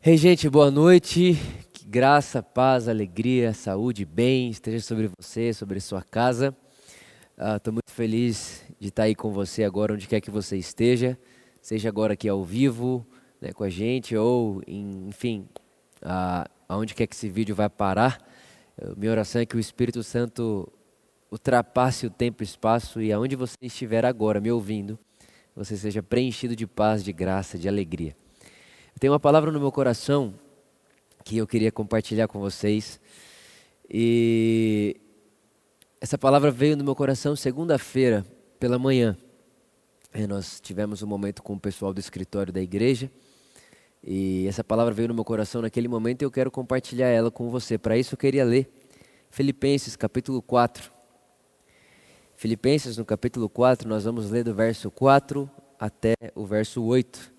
Hey, gente, boa noite. Que graça, paz, alegria, saúde, bem esteja sobre você, sobre sua casa. Estou uh, muito feliz de estar aí com você agora, onde quer que você esteja, seja agora aqui ao vivo, né, com a gente, ou, enfim, uh, aonde quer que esse vídeo vai parar. Uh, minha oração é que o Espírito Santo ultrapasse o tempo e espaço e aonde você estiver agora me ouvindo, você seja preenchido de paz, de graça, de alegria. Tem uma palavra no meu coração que eu queria compartilhar com vocês. E essa palavra veio no meu coração segunda-feira pela manhã. E nós tivemos um momento com o pessoal do escritório da igreja. E essa palavra veio no meu coração naquele momento e eu quero compartilhar ela com você. Para isso eu queria ler Filipenses capítulo 4. Filipenses no capítulo 4, nós vamos ler do verso 4 até o verso 8.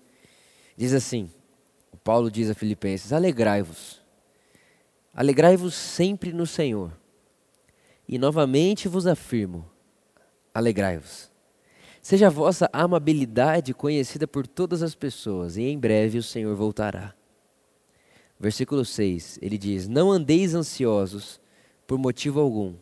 Diz assim: Paulo diz a Filipenses: Alegrai-vos, alegrai-vos sempre no Senhor. E novamente vos afirmo: alegrai-vos. Seja a vossa amabilidade conhecida por todas as pessoas, e em breve o Senhor voltará. Versículo 6, ele diz: Não andeis ansiosos por motivo algum.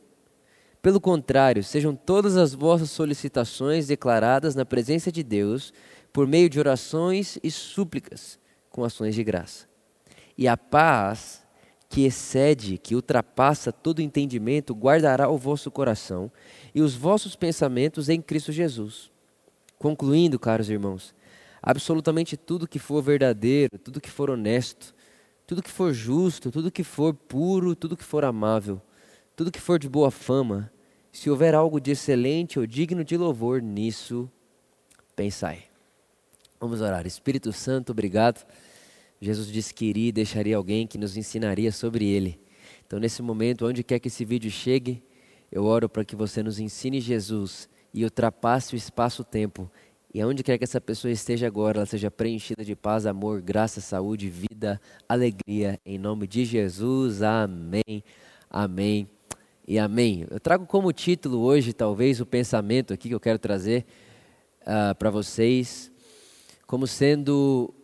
Pelo contrário, sejam todas as vossas solicitações declaradas na presença de Deus, por meio de orações e súplicas com ações de graça. E a paz que excede, que ultrapassa todo entendimento, guardará o vosso coração e os vossos pensamentos em Cristo Jesus. Concluindo, caros irmãos, absolutamente tudo que for verdadeiro, tudo que for honesto, tudo que for justo, tudo que for puro, tudo que for amável, tudo que for de boa fama, se houver algo de excelente ou digno de louvor, nisso pensai. Vamos orar. Espírito Santo, obrigado Jesus disse que iria e deixaria alguém que nos ensinaria sobre ele. Então, nesse momento, onde quer que esse vídeo chegue, eu oro para que você nos ensine Jesus e ultrapasse o espaço-tempo. E aonde quer que essa pessoa esteja agora, ela seja preenchida de paz, amor, graça, saúde, vida, alegria. Em nome de Jesus, amém, amém e amém. Eu trago como título hoje, talvez, o pensamento aqui que eu quero trazer uh, para vocês, como sendo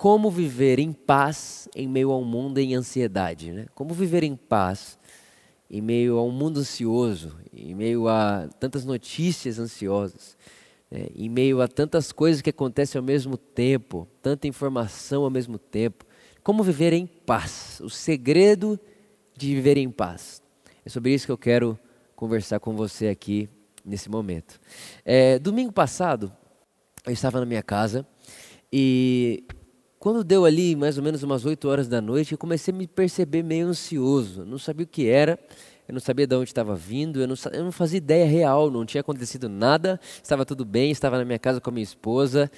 como viver em paz em meio a um mundo em ansiedade. Né? Como viver em paz em meio a um mundo ansioso, em meio a tantas notícias ansiosas, né? em meio a tantas coisas que acontecem ao mesmo tempo, tanta informação ao mesmo tempo. Como viver em paz? O segredo de viver em paz. É sobre isso que eu quero conversar com você aqui nesse momento. É, domingo passado, eu estava na minha casa e quando deu ali mais ou menos umas 8 horas da noite, eu comecei a me perceber meio ansioso. Não sabia o que era, eu não sabia de onde estava vindo, eu não, eu não fazia ideia real, não tinha acontecido nada, estava tudo bem, estava na minha casa com a minha esposa,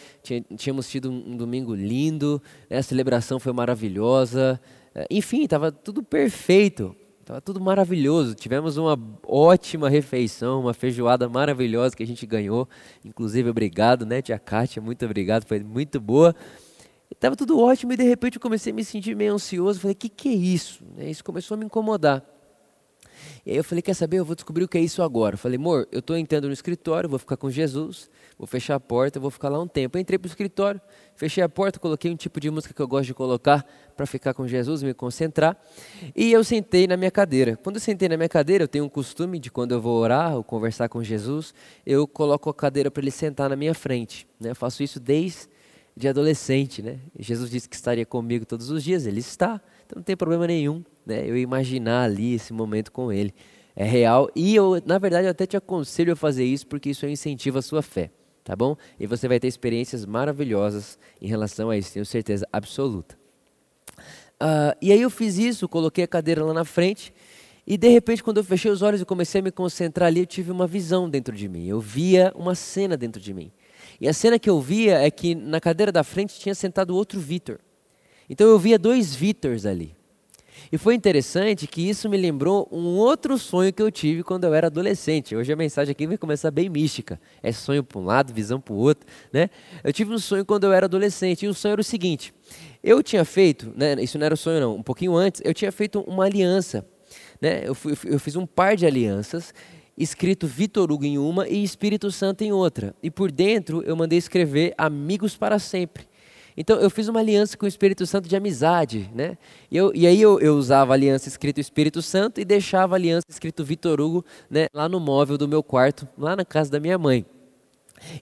tínhamos tido um, um domingo lindo, né, a celebração foi maravilhosa, eh, enfim, estava tudo perfeito. Estava tudo maravilhoso. Tivemos uma ótima refeição, uma feijoada maravilhosa que a gente ganhou. Inclusive, obrigado, né, tia Kátia? Muito obrigado, foi muito boa. Estava tudo ótimo e de repente eu comecei a me sentir meio ansioso. Falei, o que, que é isso? Isso começou a me incomodar. E aí eu falei, quer saber? Eu vou descobrir o que é isso agora. Eu falei, amor, eu estou entrando no escritório, vou ficar com Jesus, vou fechar a porta, vou ficar lá um tempo. Eu entrei para o escritório, fechei a porta, coloquei um tipo de música que eu gosto de colocar para ficar com Jesus, me concentrar. E eu sentei na minha cadeira. Quando eu sentei na minha cadeira, eu tenho um costume de quando eu vou orar ou conversar com Jesus, eu coloco a cadeira para ele sentar na minha frente. Né? Eu faço isso desde de adolescente, né? Jesus disse que estaria comigo todos os dias, ele está, então não tem problema nenhum, né? Eu imaginar ali esse momento com ele. É real e eu, na verdade, eu até te aconselho a fazer isso porque isso incentiva a sua fé, tá bom? E você vai ter experiências maravilhosas em relação a isso, tenho certeza absoluta. Uh, e aí eu fiz isso, coloquei a cadeira lá na frente e de repente, quando eu fechei os olhos e comecei a me concentrar ali, eu tive uma visão dentro de mim. Eu via uma cena dentro de mim. E a cena que eu via é que na cadeira da frente tinha sentado outro Vitor. Então eu via dois Vitors ali. E foi interessante que isso me lembrou um outro sonho que eu tive quando eu era adolescente. Hoje a mensagem aqui vai começar bem mística. É sonho para um lado, visão para o outro. Né? Eu tive um sonho quando eu era adolescente. E o sonho era o seguinte: eu tinha feito, né, isso não era sonho não, um pouquinho antes, eu tinha feito uma aliança. Né? Eu, fui, eu fiz um par de alianças escrito Vitor Hugo em uma e Espírito Santo em outra. E por dentro eu mandei escrever Amigos para Sempre. Então eu fiz uma aliança com o Espírito Santo de amizade, né? E, eu, e aí eu, eu, usava aliança escrito Espírito Santo e deixava aliança escrito Vitor Hugo né, lá no móvel do meu quarto, lá na casa da minha mãe.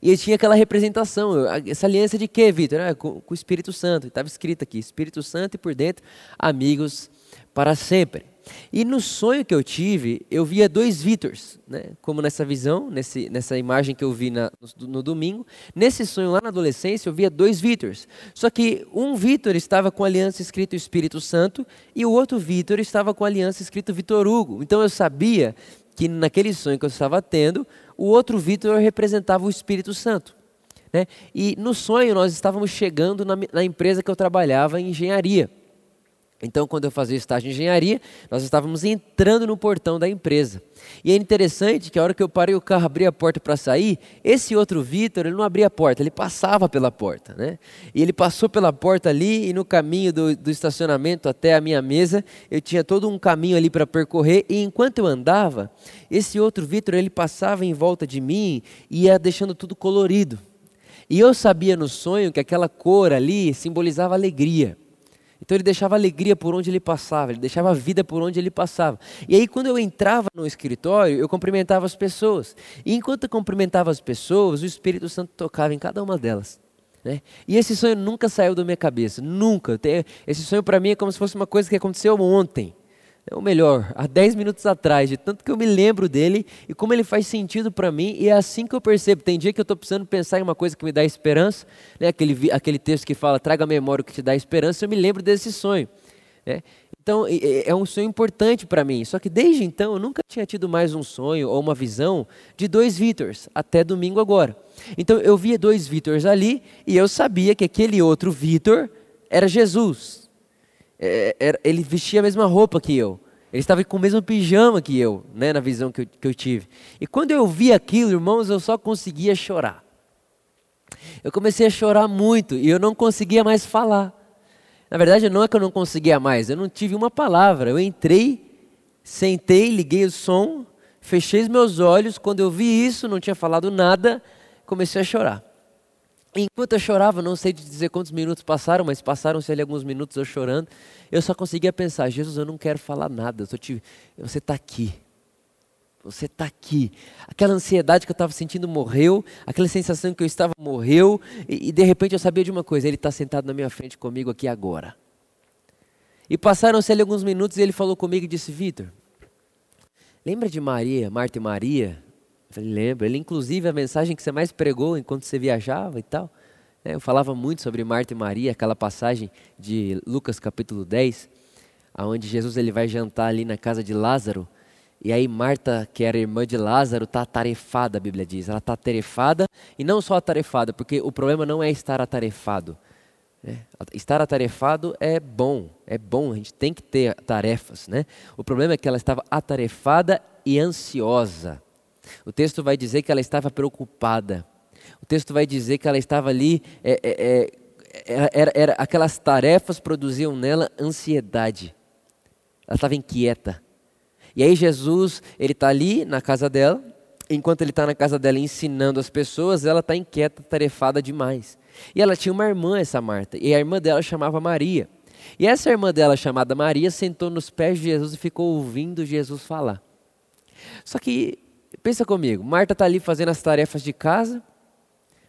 E tinha aquela representação, essa aliança de quê, Vitor? Ah, com, com o Espírito Santo, estava escrito aqui, Espírito Santo e por dentro, amigos para sempre. E no sonho que eu tive, eu via dois Vítors, né? como nessa visão, nesse, nessa imagem que eu vi na, no, no, domingo. Nesse sonho lá na adolescência, eu via dois Vítors. Só que um Vítor estava com a aliança escrito Espírito Santo e o outro Vítor estava com a aliança escrito Vitor Hugo. Então eu sabia que naquele sonho que eu estava tendo, o outro Vítor representava o Espírito Santo. Né? E no sonho nós estávamos chegando na, na empresa que eu trabalhava em engenharia. Então, quando eu fazia estágio em engenharia, nós estávamos entrando no portão da empresa. E é interessante que a hora que eu parei o carro, abri a porta para sair, esse outro Vitor, ele não abria a porta, ele passava pela porta. Né? E ele passou pela porta ali, e no caminho do, do estacionamento até a minha mesa, eu tinha todo um caminho ali para percorrer, e enquanto eu andava, esse outro Vitor, ele passava em volta de mim e ia deixando tudo colorido. E eu sabia no sonho que aquela cor ali simbolizava alegria. Então ele deixava alegria por onde ele passava, ele deixava vida por onde ele passava. E aí quando eu entrava no escritório, eu cumprimentava as pessoas. E enquanto eu cumprimentava as pessoas, o Espírito Santo tocava em cada uma delas. Né? E esse sonho nunca saiu da minha cabeça, nunca. Esse sonho para mim é como se fosse uma coisa que aconteceu ontem ou melhor, há 10 minutos atrás, de tanto que eu me lembro dele e como ele faz sentido para mim, e é assim que eu percebo. Tem dia que eu estou precisando pensar em uma coisa que me dá esperança, né? aquele, aquele texto que fala, traga a memória o que te dá esperança, eu me lembro desse sonho. Né? Então, é um sonho importante para mim. Só que desde então, eu nunca tinha tido mais um sonho ou uma visão de dois Vítors, até domingo agora. Então, eu via dois Vítors ali e eu sabia que aquele outro Vítor era Jesus. É, era, ele vestia a mesma roupa que eu. Ele estava com o mesmo pijama que eu, né, na visão que eu, que eu tive. E quando eu vi aquilo, irmãos, eu só conseguia chorar. Eu comecei a chorar muito e eu não conseguia mais falar. Na verdade, não é que eu não conseguia mais, eu não tive uma palavra. Eu entrei, sentei, liguei o som, fechei os meus olhos. Quando eu vi isso, não tinha falado nada, comecei a chorar. Enquanto eu chorava, não sei dizer quantos minutos passaram, mas passaram-se ali alguns minutos eu chorando. Eu só conseguia pensar: Jesus, eu não quero falar nada. Te... Você está aqui. Você está aqui. Aquela ansiedade que eu estava sentindo morreu, aquela sensação que eu estava morreu, e, e de repente eu sabia de uma coisa: Ele está sentado na minha frente comigo aqui agora. E passaram-se ali alguns minutos e ele falou comigo e disse: Vitor, lembra de Maria, Marta e Maria? Falei, lembro. Ele, inclusive, a mensagem que você mais pregou enquanto você viajava e tal. Né? Eu falava muito sobre Marta e Maria, aquela passagem de Lucas capítulo 10, onde Jesus ele vai jantar ali na casa de Lázaro. E aí Marta, que era irmã de Lázaro, está atarefada, a Bíblia diz. Ela está atarefada, e não só atarefada, porque o problema não é estar atarefado. Né? Estar atarefado é bom, é bom, a gente tem que ter tarefas. Né? O problema é que ela estava atarefada e ansiosa. O texto vai dizer que ela estava preocupada. O texto vai dizer que ela estava ali, é, é, é, era, era, aquelas tarefas produziam nela ansiedade. Ela estava inquieta. E aí Jesus, ele está ali na casa dela, enquanto ele está na casa dela ensinando as pessoas, ela está inquieta, tarefada demais. E ela tinha uma irmã, essa Marta, e a irmã dela chamava Maria. E essa irmã dela, chamada Maria, sentou nos pés de Jesus e ficou ouvindo Jesus falar. Só que Pensa comigo, Marta está ali fazendo as tarefas de casa,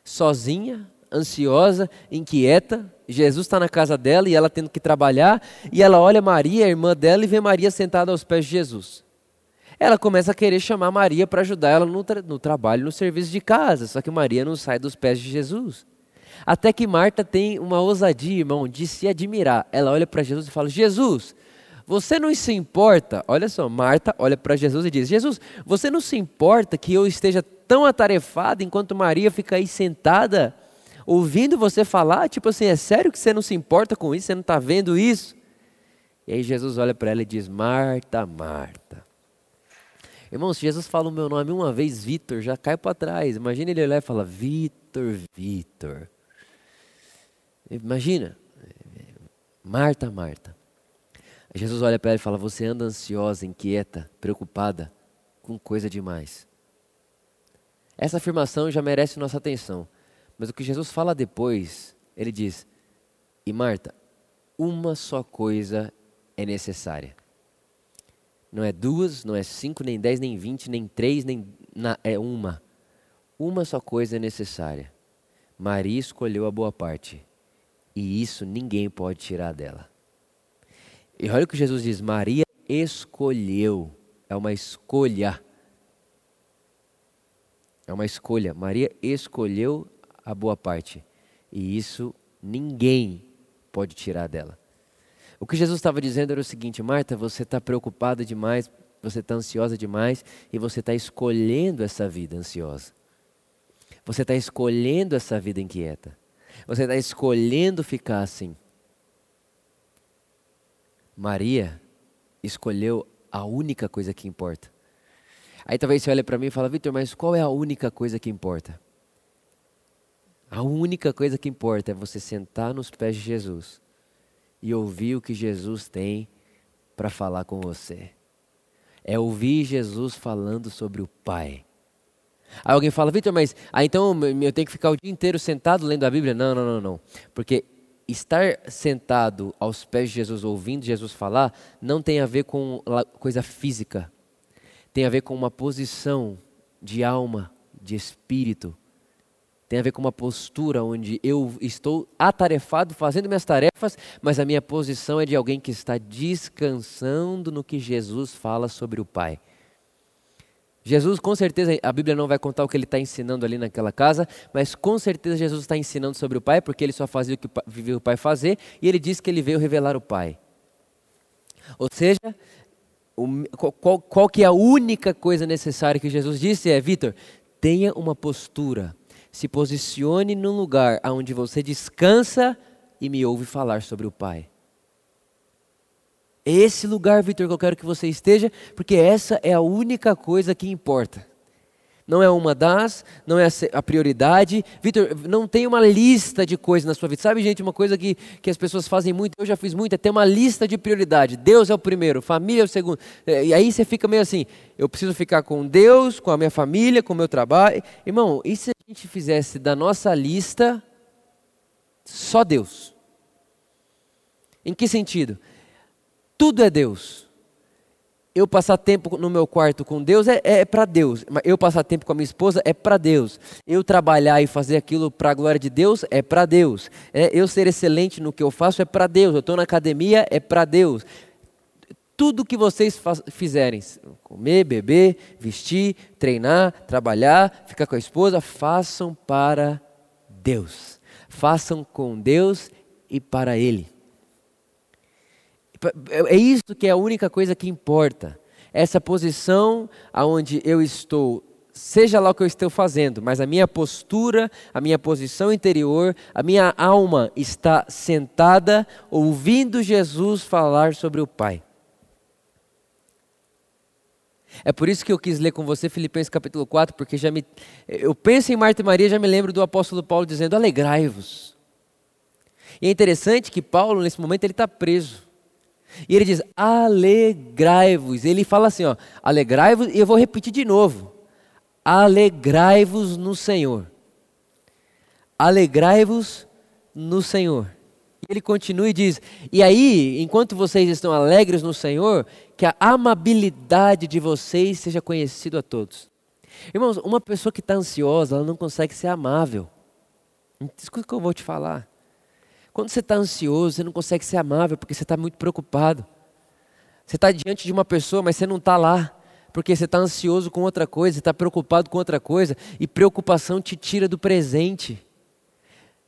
sozinha, ansiosa, inquieta. Jesus está na casa dela e ela tendo que trabalhar. E ela olha Maria, a irmã dela, e vê Maria sentada aos pés de Jesus. Ela começa a querer chamar Maria para ajudar ela no, tra no trabalho, no serviço de casa. Só que Maria não sai dos pés de Jesus. Até que Marta tem uma ousadia, irmão, de se admirar. Ela olha para Jesus e fala: Jesus, você não se importa, olha só, Marta olha para Jesus e diz: Jesus, você não se importa que eu esteja tão atarefada enquanto Maria fica aí sentada, ouvindo você falar? Tipo assim, é sério que você não se importa com isso? Você não está vendo isso? E aí Jesus olha para ela e diz: Marta, Marta. Irmãos, se Jesus fala o meu nome uma vez, Vitor, já cai para trás. Imagina ele olhar e falar: Vitor, Vitor. Imagina. Marta, Marta. Jesus olha para ela e fala: Você anda ansiosa, inquieta, preocupada com coisa demais. Essa afirmação já merece nossa atenção. Mas o que Jesus fala depois, ele diz: E Marta, uma só coisa é necessária. Não é duas, não é cinco, nem dez, nem vinte, nem três, nem. Na, é uma. Uma só coisa é necessária. Maria escolheu a boa parte. E isso ninguém pode tirar dela. E olha o que Jesus diz: Maria escolheu. É uma escolha. É uma escolha. Maria escolheu a boa parte. E isso ninguém pode tirar dela. O que Jesus estava dizendo era o seguinte: Marta, você está preocupada demais, você está ansiosa demais e você está escolhendo essa vida ansiosa. Você está escolhendo essa vida inquieta. Você está escolhendo ficar assim. Maria escolheu a única coisa que importa. Aí talvez você olhe para mim e fala, Vitor, mas qual é a única coisa que importa? A única coisa que importa é você sentar nos pés de Jesus e ouvir o que Jesus tem para falar com você. É ouvir Jesus falando sobre o Pai. Aí alguém fala, Vitor, mas ah, então eu tenho que ficar o dia inteiro sentado lendo a Bíblia? Não, não, não, não. Porque estar sentado aos pés de Jesus, ouvindo Jesus falar, não tem a ver com coisa física. Tem a ver com uma posição de alma, de espírito. Tem a ver com uma postura onde eu estou atarefado fazendo minhas tarefas, mas a minha posição é de alguém que está descansando no que Jesus fala sobre o Pai. Jesus, com certeza, a Bíblia não vai contar o que ele está ensinando ali naquela casa, mas com certeza Jesus está ensinando sobre o Pai, porque ele só fazia o que vivia o Pai fazer, e ele disse que ele veio revelar o Pai. Ou seja, o, qual, qual que é a única coisa necessária que Jesus disse é, Vitor, tenha uma postura, se posicione num lugar onde você descansa e me ouve falar sobre o Pai. É esse lugar, Vitor, que eu quero que você esteja, porque essa é a única coisa que importa. Não é uma das, não é a prioridade. Vitor, não tem uma lista de coisas na sua vida. Sabe, gente, uma coisa que, que as pessoas fazem muito, eu já fiz muito, é ter uma lista de prioridade. Deus é o primeiro, família é o segundo. É, e aí você fica meio assim, eu preciso ficar com Deus, com a minha família, com o meu trabalho. Irmão, e se a gente fizesse da nossa lista só Deus? Em que sentido? Tudo é Deus. Eu passar tempo no meu quarto com Deus é, é para Deus. Eu passar tempo com a minha esposa é para Deus. Eu trabalhar e fazer aquilo para a glória de Deus é para Deus. É, eu ser excelente no que eu faço é para Deus. Eu estou na academia é para Deus. Tudo que vocês fizerem, comer, beber, vestir, treinar, trabalhar, ficar com a esposa, façam para Deus. Façam com Deus e para Ele. É isso que é a única coisa que importa. Essa posição aonde eu estou, seja lá o que eu estou fazendo, mas a minha postura, a minha posição interior, a minha alma está sentada ouvindo Jesus falar sobre o Pai. É por isso que eu quis ler com você Filipenses capítulo 4, porque já me, eu penso em Marta e Maria, já me lembro do apóstolo Paulo dizendo: alegrai-vos. E é interessante que Paulo, nesse momento, ele está preso. E ele diz: alegrai-vos. Ele fala assim: ó, alegrai-vos, e eu vou repetir de novo: alegrai-vos no Senhor. Alegrai-vos no Senhor. E ele continua e diz: E aí, enquanto vocês estão alegres no Senhor, que a amabilidade de vocês seja conhecida a todos. Irmãos, uma pessoa que está ansiosa, ela não consegue ser amável. Escuta o que eu vou te falar. Quando você está ansioso, você não consegue ser amável porque você está muito preocupado. Você está diante de uma pessoa, mas você não está lá, porque você está ansioso com outra coisa, está preocupado com outra coisa, e preocupação te tira do presente.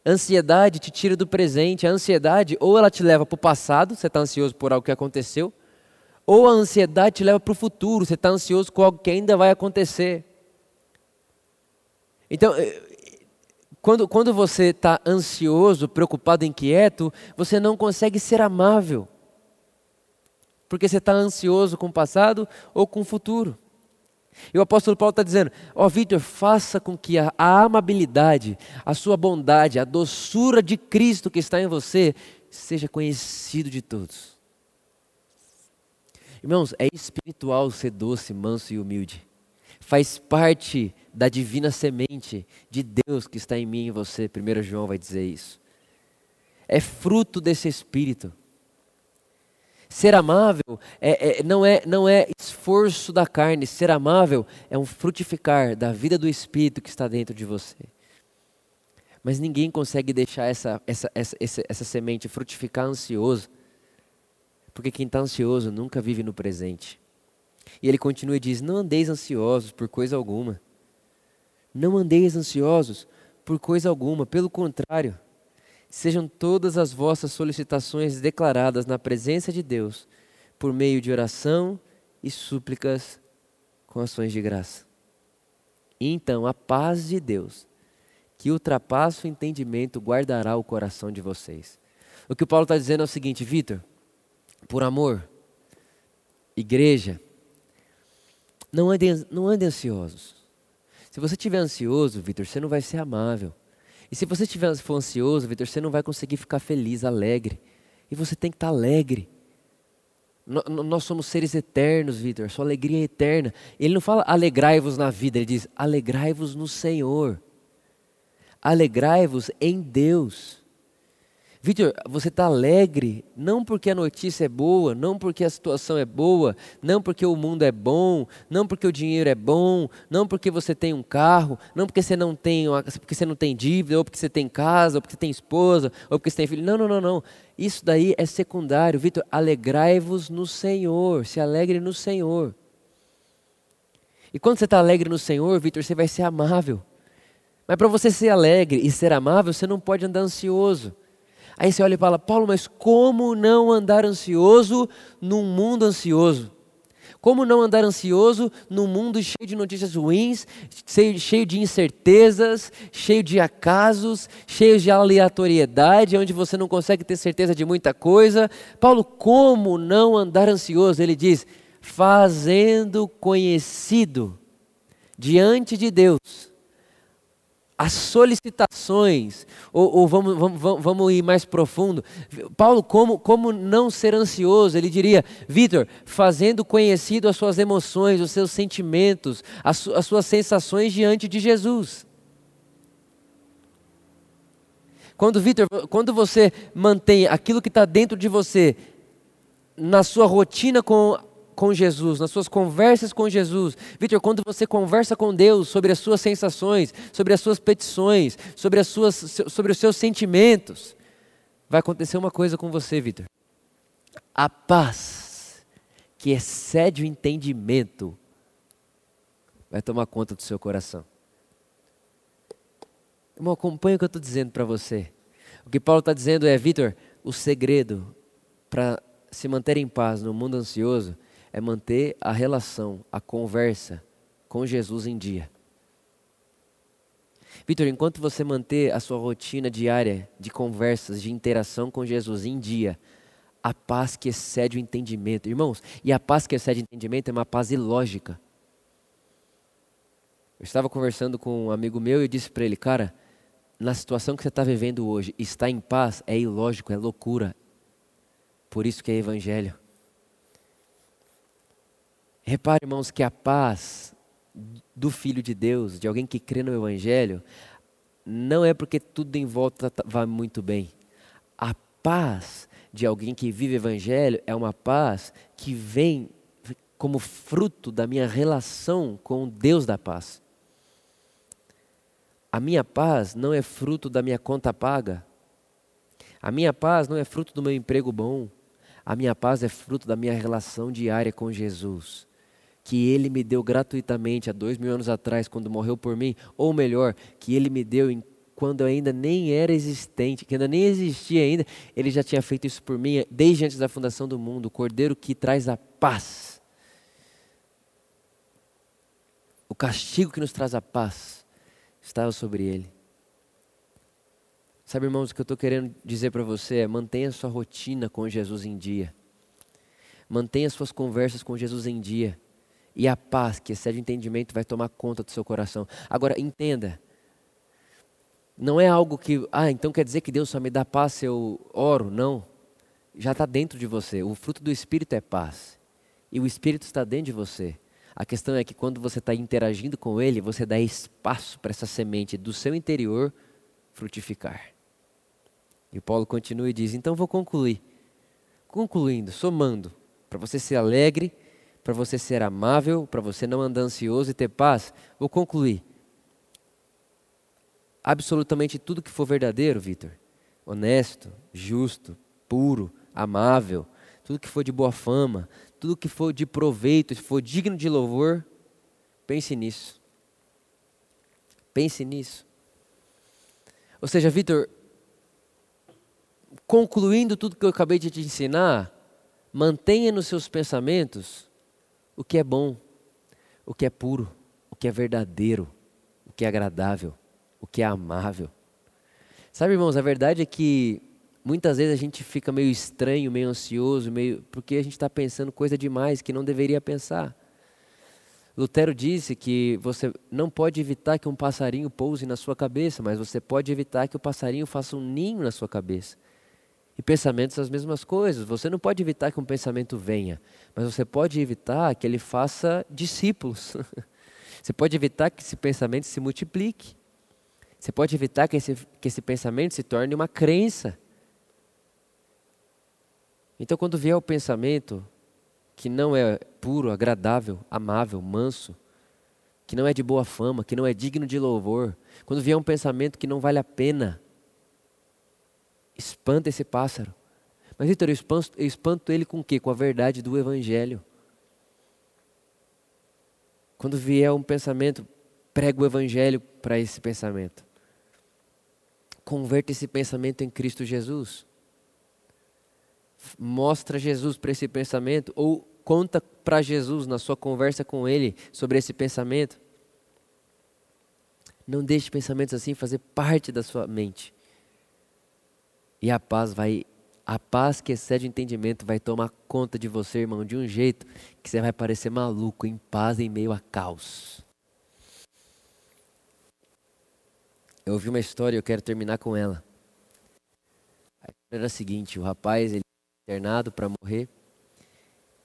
Ansiedade te tira do presente. A ansiedade, ou ela te leva para o passado, você está ansioso por algo que aconteceu, ou a ansiedade te leva para o futuro, você está ansioso com algo que ainda vai acontecer. Então, quando, quando você está ansioso, preocupado, inquieto, você não consegue ser amável. Porque você está ansioso com o passado ou com o futuro. E o apóstolo Paulo está dizendo: Ó oh, Vitor, faça com que a, a amabilidade, a sua bondade, a doçura de Cristo que está em você seja conhecido de todos. Irmãos, é espiritual ser doce, manso e humilde. Faz parte da divina semente de Deus que está em mim e em você. 1 João vai dizer isso. é fruto desse espírito. Ser amável é, é, não, é, não é esforço da carne, ser amável é um frutificar da vida do espírito que está dentro de você. Mas ninguém consegue deixar essa, essa, essa, essa, essa semente frutificar ansioso, porque quem está ansioso nunca vive no presente. E ele continua e diz: Não andeis ansiosos por coisa alguma. Não andeis ansiosos por coisa alguma, pelo contrário, sejam todas as vossas solicitações declaradas na presença de Deus, por meio de oração e súplicas com ações de graça. E então a paz de Deus, que ultrapassa o entendimento, guardará o coração de vocês. O que o Paulo está dizendo é o seguinte, Vitor, por amor, igreja, não andem, não andem ansiosos. Se você estiver ansioso, Vitor, você não vai ser amável. E se você estiver, for ansioso, Vitor, você não vai conseguir ficar feliz, alegre. E você tem que estar alegre. Nós somos seres eternos, Vitor, sua alegria é eterna. Ele não fala alegrai-vos na vida, ele diz alegrai-vos no Senhor. Alegrai-vos em Deus. Vitor, você está alegre não porque a notícia é boa, não porque a situação é boa, não porque o mundo é bom, não porque o dinheiro é bom, não porque você tem um carro, não porque você não tem, porque você não tem dívida, ou porque você tem casa, ou porque você tem esposa, ou porque você tem filho. Não, não, não, não. Isso daí é secundário. Vitor, alegrai-vos no Senhor, se alegre no Senhor. E quando você está alegre no Senhor, Vitor, você vai ser amável. Mas para você ser alegre e ser amável, você não pode andar ansioso. Aí você olha e fala, Paulo, mas como não andar ansioso num mundo ansioso? Como não andar ansioso num mundo cheio de notícias ruins, cheio de incertezas, cheio de acasos, cheio de aleatoriedade, onde você não consegue ter certeza de muita coisa? Paulo, como não andar ansioso? Ele diz: fazendo conhecido diante de Deus as solicitações, ou, ou vamos, vamos, vamos, ir mais profundo. Paulo, como, como não ser ansioso? Ele diria, Vitor, fazendo conhecido as suas emoções, os seus sentimentos, as, as suas sensações diante de Jesus. Quando, Vitor, quando você mantém aquilo que está dentro de você na sua rotina com com Jesus, nas suas conversas com Jesus. Vitor, quando você conversa com Deus sobre as suas sensações, sobre as suas petições, sobre, as suas, sobre os seus sentimentos, vai acontecer uma coisa com você, Vitor. A paz que excede o entendimento vai tomar conta do seu coração. Irmão, acompanha o que eu estou dizendo para você. O que Paulo está dizendo é, Vitor, o segredo para se manter em paz no mundo ansioso é manter a relação, a conversa com Jesus em dia. Vitor, enquanto você manter a sua rotina diária de conversas, de interação com Jesus em dia, a paz que excede o entendimento. Irmãos, e a paz que excede o entendimento é uma paz ilógica. Eu estava conversando com um amigo meu e eu disse para ele, cara, na situação que você está vivendo hoje, estar em paz é ilógico, é loucura. Por isso que é evangelho. Repare, irmãos, que a paz do Filho de Deus, de alguém que crê no Evangelho, não é porque tudo em volta tá, vai muito bem. A paz de alguém que vive o Evangelho é uma paz que vem como fruto da minha relação com o Deus da paz. A minha paz não é fruto da minha conta paga. A minha paz não é fruto do meu emprego bom. A minha paz é fruto da minha relação diária com Jesus que Ele me deu gratuitamente há dois mil anos atrás, quando morreu por mim, ou melhor, que Ele me deu em, quando eu ainda nem era existente, que ainda nem existia ainda, Ele já tinha feito isso por mim desde antes da fundação do mundo, o Cordeiro que traz a paz. O castigo que nos traz a paz estava sobre Ele. Sabe, irmãos, o que eu estou querendo dizer para você é mantenha sua rotina com Jesus em dia. Mantenha suas conversas com Jesus em dia e a paz que excede o entendimento vai tomar conta do seu coração. Agora, entenda. Não é algo que, ah, então quer dizer que Deus só me dá paz se eu oro. Não. Já está dentro de você. O fruto do Espírito é paz. E o Espírito está dentro de você. A questão é que quando você está interagindo com Ele, você dá espaço para essa semente do seu interior frutificar. E Paulo continua e diz: Então vou concluir. Concluindo, somando, para você ser alegre, para você ser amável, para você não andar ansioso e ter paz, vou concluir. Absolutamente tudo que for verdadeiro, Vitor, honesto, justo, puro, amável, tudo que for de boa fama, tudo que for de proveito, se for digno de louvor, pense nisso. Pense nisso. Ou seja, Vitor, concluindo tudo que eu acabei de te ensinar, mantenha nos seus pensamentos o que é bom, o que é puro, o que é verdadeiro, o que é agradável, o que é amável. Sabe, irmãos, a verdade é que muitas vezes a gente fica meio estranho, meio ansioso, meio porque a gente está pensando coisa demais que não deveria pensar. Lutero disse que você não pode evitar que um passarinho pouse na sua cabeça, mas você pode evitar que o passarinho faça um ninho na sua cabeça. E pensamentos as mesmas coisas. Você não pode evitar que um pensamento venha, mas você pode evitar que ele faça discípulos. Você pode evitar que esse pensamento se multiplique. Você pode evitar que esse, que esse pensamento se torne uma crença. Então, quando vier o pensamento que não é puro, agradável, amável, manso, que não é de boa fama, que não é digno de louvor, quando vier um pensamento que não vale a pena, espanta esse pássaro. Mas, Vitor, eu espanto, eu espanto ele com o quê? Com a verdade do Evangelho. Quando vier um pensamento, prega o Evangelho para esse pensamento. Converta esse pensamento em Cristo Jesus. Mostra Jesus para esse pensamento ou conta para Jesus na sua conversa com Ele sobre esse pensamento. Não deixe pensamentos assim fazer parte da sua mente. E a paz vai, a paz que excede o entendimento vai tomar conta de você, irmão, de um jeito que você vai parecer maluco, em paz em meio a caos. Eu ouvi uma história e eu quero terminar com ela. A história era a seguinte: o rapaz ele foi internado para morrer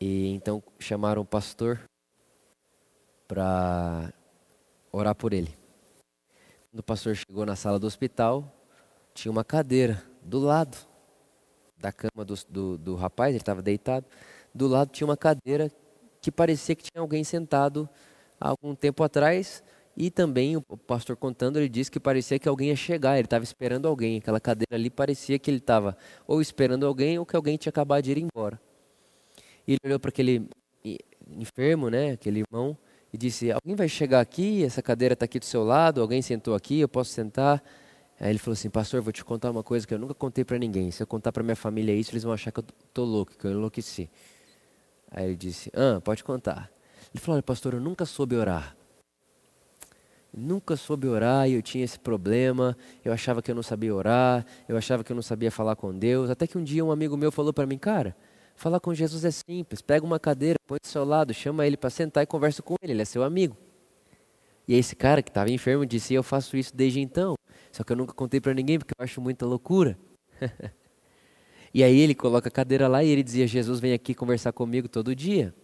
e então chamaram o pastor para orar por ele. Quando o pastor chegou na sala do hospital, tinha uma cadeira do lado da cama do, do, do rapaz, ele estava deitado. Do lado tinha uma cadeira que parecia que tinha alguém sentado há algum tempo atrás. E também o pastor contando, ele disse que parecia que alguém ia chegar, ele estava esperando alguém. Aquela cadeira ali parecia que ele estava ou esperando alguém ou que alguém tinha acabado de ir embora. E ele olhou para aquele enfermo, né, aquele irmão, e disse: Alguém vai chegar aqui? Essa cadeira está aqui do seu lado. Alguém sentou aqui? Eu posso sentar? Aí ele falou assim, pastor, vou te contar uma coisa que eu nunca contei para ninguém. Se eu contar para minha família isso, eles vão achar que eu tô louco, que eu enlouqueci. Aí ele disse, ah, pode contar. Ele falou, olha, pastor, eu nunca soube orar. Nunca soube orar e eu tinha esse problema. Eu achava que eu não sabia orar, eu achava que eu não sabia falar com Deus. Até que um dia um amigo meu falou para mim, cara, falar com Jesus é simples. Pega uma cadeira, põe do seu lado, chama ele para sentar e conversa com ele. Ele é seu amigo. E esse cara que estava enfermo disse, eu faço isso desde então. Só que eu nunca contei para ninguém porque eu acho muita loucura. e aí ele coloca a cadeira lá e ele dizia: Jesus vem aqui conversar comigo todo dia.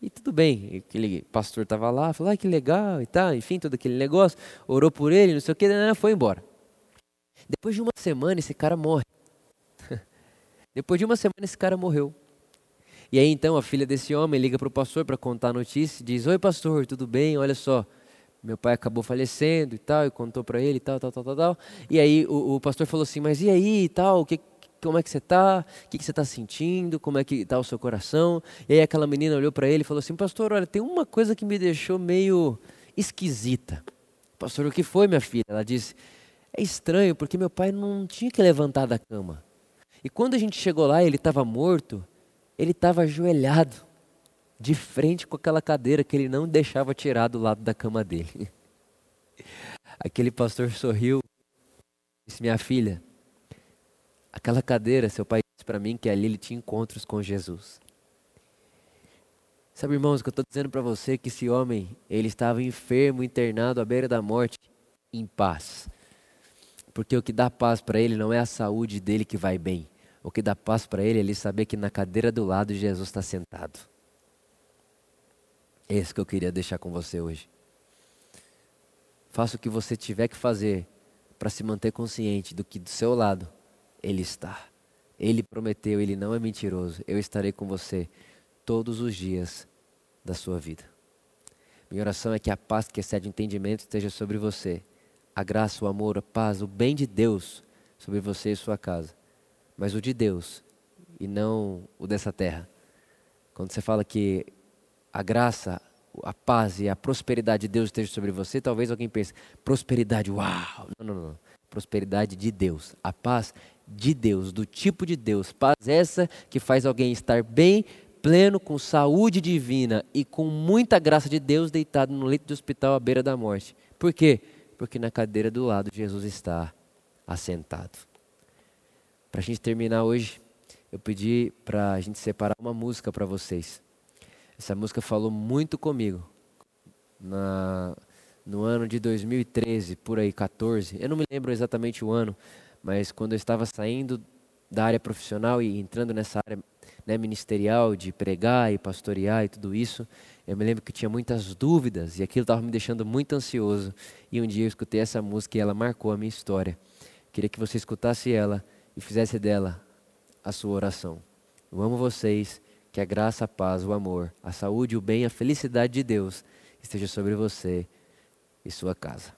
E tudo bem, aquele pastor estava lá, falou: ah, que legal e tal, enfim, todo aquele negócio, orou por ele, não sei o que, foi embora. Depois de uma semana, esse cara morre. Depois de uma semana, esse cara morreu. E aí então a filha desse homem liga para o pastor para contar a notícia diz: Oi, pastor, tudo bem? Olha só, meu pai acabou falecendo e tal, e contou para ele e tal, tal, tal, tal, tal. E aí o, o, pastor falou assim, mas e aí e tal, que, como é que você está? O que, que você está sentindo? Como é que está o seu coração? E aí aquela menina olhou para ele e falou assim, pastor, olha, tem uma coisa que me deixou meio esquisita. Pastor, o que foi, minha filha? Ela disse, é estranho, porque meu pai não tinha que levantar da cama. E quando a gente chegou lá, ele estava morto, ele estava ajoelhado de frente com aquela cadeira que ele não deixava tirar do lado da cama dele. Aquele pastor sorriu e disse: Minha filha, aquela cadeira, seu pai disse para mim que ali ele tinha encontros com Jesus. Sabe, irmãos, o que eu estou dizendo para você é que esse homem, ele estava enfermo, internado à beira da morte, em paz. Porque o que dá paz para ele não é a saúde dele que vai bem. O que dá paz para ele é ele saber que na cadeira do lado Jesus está sentado. É isso que eu queria deixar com você hoje. Faça o que você tiver que fazer para se manter consciente do que do seu lado Ele está. Ele prometeu, Ele não é mentiroso. Eu estarei com você todos os dias da sua vida. Minha oração é que a paz que excede o entendimento esteja sobre você. A graça, o amor, a paz, o bem de Deus sobre você e sua casa. Mas o de Deus e não o dessa terra. Quando você fala que a graça, a paz e a prosperidade de Deus esteja sobre você, talvez alguém pense, prosperidade, uau! Não, não, não. Prosperidade de Deus. A paz de Deus, do tipo de Deus. Paz essa que faz alguém estar bem, pleno, com saúde divina e com muita graça de Deus deitado no leito do hospital à beira da morte. Por quê? Porque na cadeira do lado Jesus está assentado. Para a gente terminar hoje, eu pedi para a gente separar uma música para vocês. Essa música falou muito comigo. Na, no ano de 2013, por aí, 14. Eu não me lembro exatamente o ano, mas quando eu estava saindo da área profissional e entrando nessa área né, ministerial de pregar e pastorear e tudo isso, eu me lembro que tinha muitas dúvidas e aquilo estava me deixando muito ansioso. E um dia eu escutei essa música e ela marcou a minha história. Queria que você escutasse ela e fizesse dela a sua oração. Eu amo vocês, que a graça, a paz, o amor, a saúde, o bem, a felicidade de Deus esteja sobre você e sua casa.